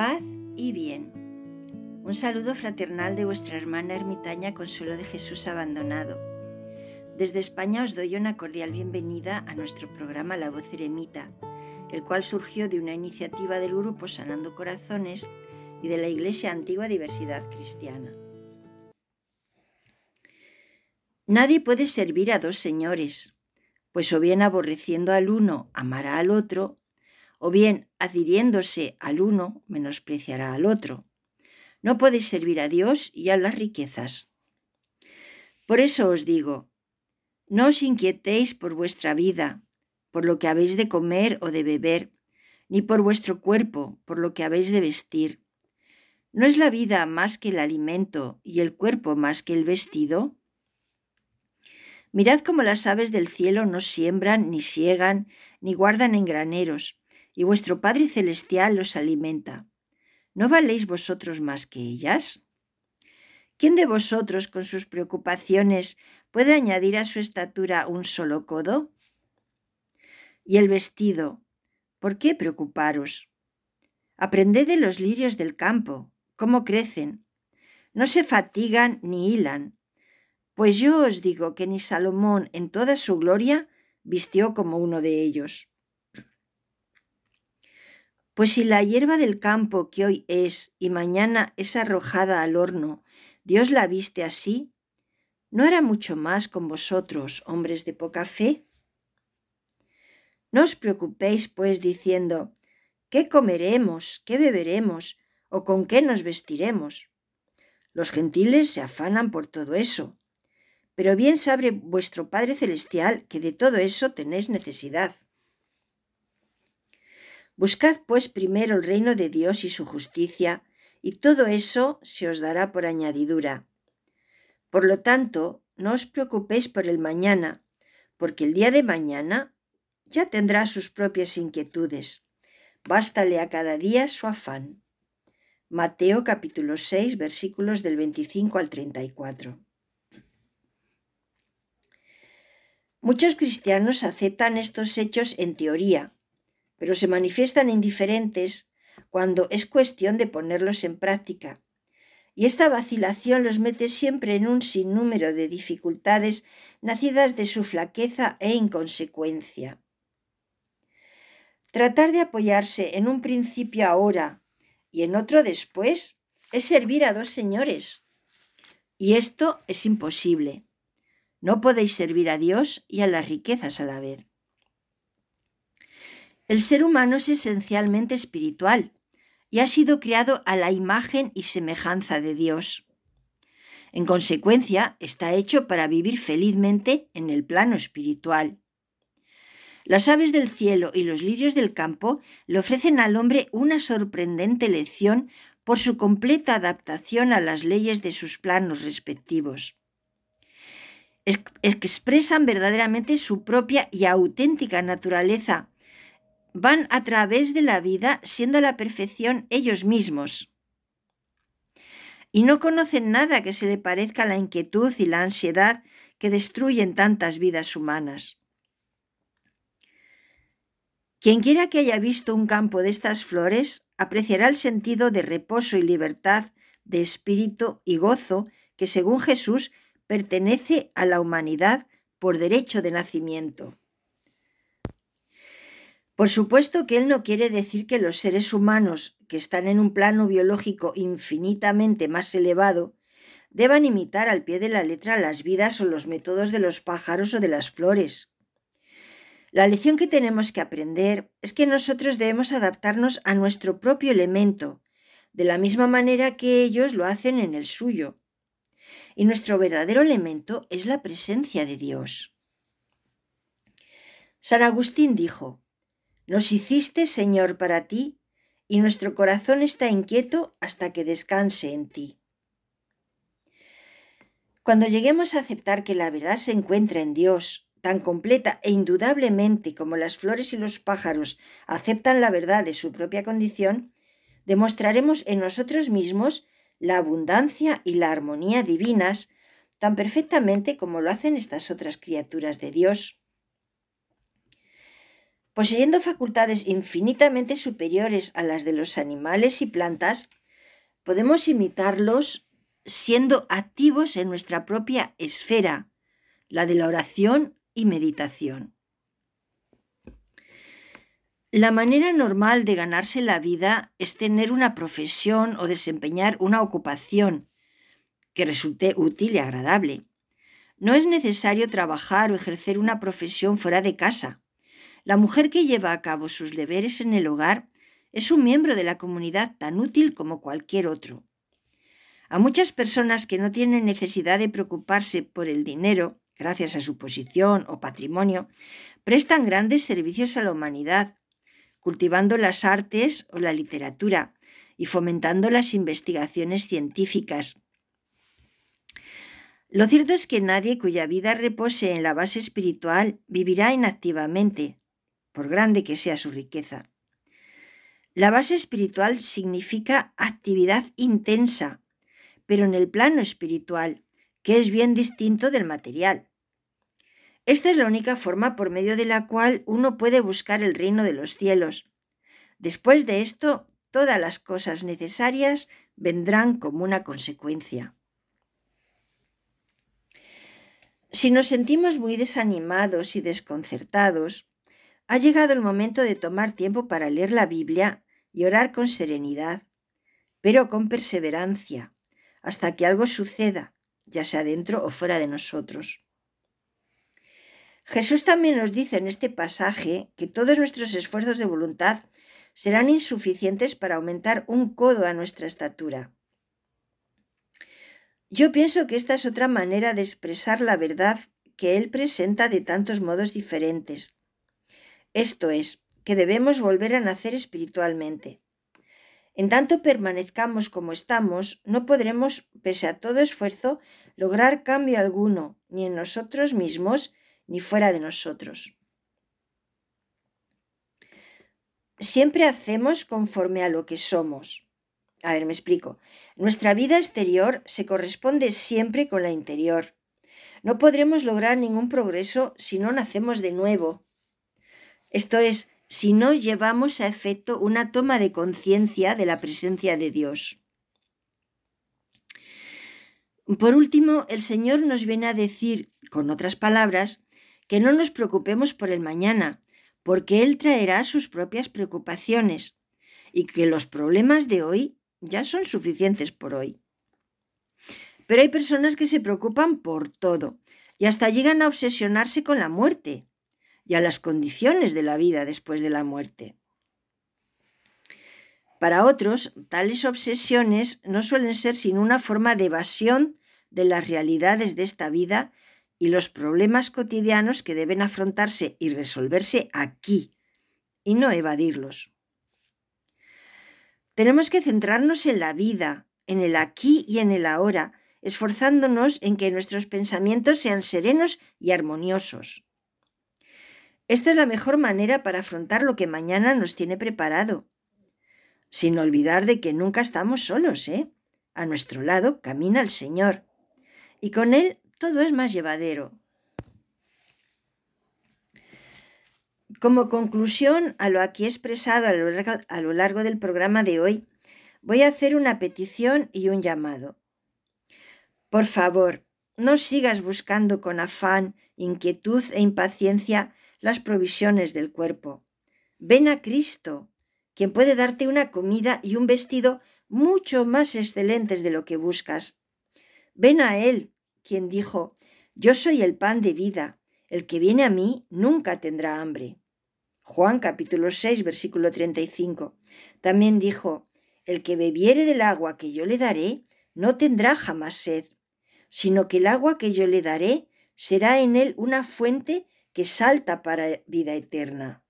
Paz y bien. Un saludo fraternal de vuestra hermana ermitaña Consuelo de Jesús Abandonado. Desde España os doy una cordial bienvenida a nuestro programa La Voz Eremita, el cual surgió de una iniciativa del grupo Sanando Corazones y de la Iglesia Antigua Diversidad Cristiana. Nadie puede servir a dos señores, pues o bien aborreciendo al uno amará al otro, o bien adhiriéndose al uno menospreciará al otro. No podéis servir a Dios y a las riquezas. Por eso os digo, no os inquietéis por vuestra vida, por lo que habéis de comer o de beber, ni por vuestro cuerpo, por lo que habéis de vestir. ¿No es la vida más que el alimento y el cuerpo más que el vestido? Mirad cómo las aves del cielo no siembran, ni siegan, ni guardan en graneros, y vuestro Padre Celestial los alimenta. ¿No valéis vosotros más que ellas? ¿Quién de vosotros con sus preocupaciones puede añadir a su estatura un solo codo? Y el vestido, ¿por qué preocuparos? Aprended de los lirios del campo, cómo crecen. No se fatigan ni hilan. Pues yo os digo que ni Salomón en toda su gloria vistió como uno de ellos. Pues si la hierba del campo que hoy es y mañana es arrojada al horno, Dios la viste así, ¿no hará mucho más con vosotros, hombres de poca fe? No os preocupéis, pues, diciendo, ¿qué comeremos? ¿Qué beberemos? ¿O con qué nos vestiremos? Los gentiles se afanan por todo eso pero bien sabe vuestro Padre Celestial que de todo eso tenéis necesidad. Buscad pues primero el reino de Dios y su justicia, y todo eso se os dará por añadidura. Por lo tanto, no os preocupéis por el mañana, porque el día de mañana ya tendrá sus propias inquietudes. Bástale a cada día su afán. Mateo capítulo 6 versículos del 25 al 34. Muchos cristianos aceptan estos hechos en teoría, pero se manifiestan indiferentes cuando es cuestión de ponerlos en práctica. Y esta vacilación los mete siempre en un sinnúmero de dificultades nacidas de su flaqueza e inconsecuencia. Tratar de apoyarse en un principio ahora y en otro después es servir a dos señores. Y esto es imposible. No podéis servir a Dios y a las riquezas a la vez. El ser humano es esencialmente espiritual y ha sido creado a la imagen y semejanza de Dios. En consecuencia, está hecho para vivir felizmente en el plano espiritual. Las aves del cielo y los lirios del campo le ofrecen al hombre una sorprendente lección por su completa adaptación a las leyes de sus planos respectivos expresan verdaderamente su propia y auténtica naturaleza. Van a través de la vida siendo la perfección ellos mismos. Y no conocen nada que se le parezca a la inquietud y la ansiedad que destruyen tantas vidas humanas. Quien quiera que haya visto un campo de estas flores apreciará el sentido de reposo y libertad, de espíritu y gozo que, según Jesús, pertenece a la humanidad por derecho de nacimiento. Por supuesto que él no quiere decir que los seres humanos, que están en un plano biológico infinitamente más elevado, deban imitar al pie de la letra las vidas o los métodos de los pájaros o de las flores. La lección que tenemos que aprender es que nosotros debemos adaptarnos a nuestro propio elemento, de la misma manera que ellos lo hacen en el suyo y nuestro verdadero elemento es la presencia de Dios. San Agustín dijo, Nos hiciste, Señor, para ti, y nuestro corazón está inquieto hasta que descanse en ti. Cuando lleguemos a aceptar que la verdad se encuentra en Dios, tan completa e indudablemente como las flores y los pájaros aceptan la verdad de su propia condición, demostraremos en nosotros mismos la abundancia y la armonía divinas tan perfectamente como lo hacen estas otras criaturas de Dios. Poseyendo facultades infinitamente superiores a las de los animales y plantas, podemos imitarlos siendo activos en nuestra propia esfera, la de la oración y meditación. La manera normal de ganarse la vida es tener una profesión o desempeñar una ocupación que resulte útil y agradable. No es necesario trabajar o ejercer una profesión fuera de casa. La mujer que lleva a cabo sus deberes en el hogar es un miembro de la comunidad tan útil como cualquier otro. A muchas personas que no tienen necesidad de preocuparse por el dinero, gracias a su posición o patrimonio, prestan grandes servicios a la humanidad, cultivando las artes o la literatura y fomentando las investigaciones científicas. Lo cierto es que nadie cuya vida repose en la base espiritual vivirá inactivamente, por grande que sea su riqueza. La base espiritual significa actividad intensa, pero en el plano espiritual, que es bien distinto del material. Esta es la única forma por medio de la cual uno puede buscar el reino de los cielos. Después de esto, todas las cosas necesarias vendrán como una consecuencia. Si nos sentimos muy desanimados y desconcertados, ha llegado el momento de tomar tiempo para leer la Biblia y orar con serenidad, pero con perseverancia, hasta que algo suceda, ya sea dentro o fuera de nosotros. Jesús también nos dice en este pasaje que todos nuestros esfuerzos de voluntad serán insuficientes para aumentar un codo a nuestra estatura. Yo pienso que esta es otra manera de expresar la verdad que Él presenta de tantos modos diferentes. Esto es, que debemos volver a nacer espiritualmente. En tanto permanezcamos como estamos, no podremos, pese a todo esfuerzo, lograr cambio alguno, ni en nosotros mismos, ni fuera de nosotros. Siempre hacemos conforme a lo que somos. A ver, me explico. Nuestra vida exterior se corresponde siempre con la interior. No podremos lograr ningún progreso si no nacemos de nuevo. Esto es, si no llevamos a efecto una toma de conciencia de la presencia de Dios. Por último, el Señor nos viene a decir, con otras palabras, que no nos preocupemos por el mañana, porque Él traerá sus propias preocupaciones y que los problemas de hoy ya son suficientes por hoy. Pero hay personas que se preocupan por todo y hasta llegan a obsesionarse con la muerte y a las condiciones de la vida después de la muerte. Para otros, tales obsesiones no suelen ser sino una forma de evasión de las realidades de esta vida y los problemas cotidianos que deben afrontarse y resolverse aquí y no evadirlos. Tenemos que centrarnos en la vida, en el aquí y en el ahora, esforzándonos en que nuestros pensamientos sean serenos y armoniosos. Esta es la mejor manera para afrontar lo que mañana nos tiene preparado, sin olvidar de que nunca estamos solos, ¿eh? A nuestro lado camina el Señor, y con Él todo es más llevadero. Como conclusión a lo aquí expresado a lo, largo, a lo largo del programa de hoy, voy a hacer una petición y un llamado. Por favor, no sigas buscando con afán, inquietud e impaciencia las provisiones del cuerpo. Ven a Cristo, quien puede darte una comida y un vestido mucho más excelentes de lo que buscas. Ven a Él, quien dijo, Yo soy el pan de vida, el que viene a mí nunca tendrá hambre. Juan capítulo 6 versículo 35. También dijo, El que bebiere del agua que yo le daré, no tendrá jamás sed, sino que el agua que yo le daré será en él una fuente que salta para vida eterna.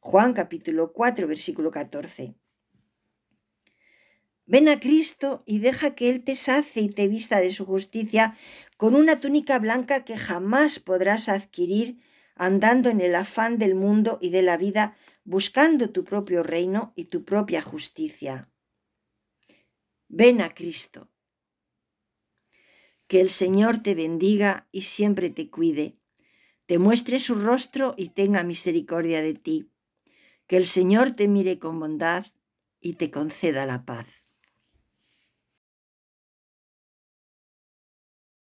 Juan capítulo 4 versículo 14. Ven a Cristo y deja que Él te sace y te vista de su justicia con una túnica blanca que jamás podrás adquirir andando en el afán del mundo y de la vida, buscando tu propio reino y tu propia justicia. Ven a Cristo. Que el Señor te bendiga y siempre te cuide. Te muestre su rostro y tenga misericordia de ti. Que el Señor te mire con bondad y te conceda la paz.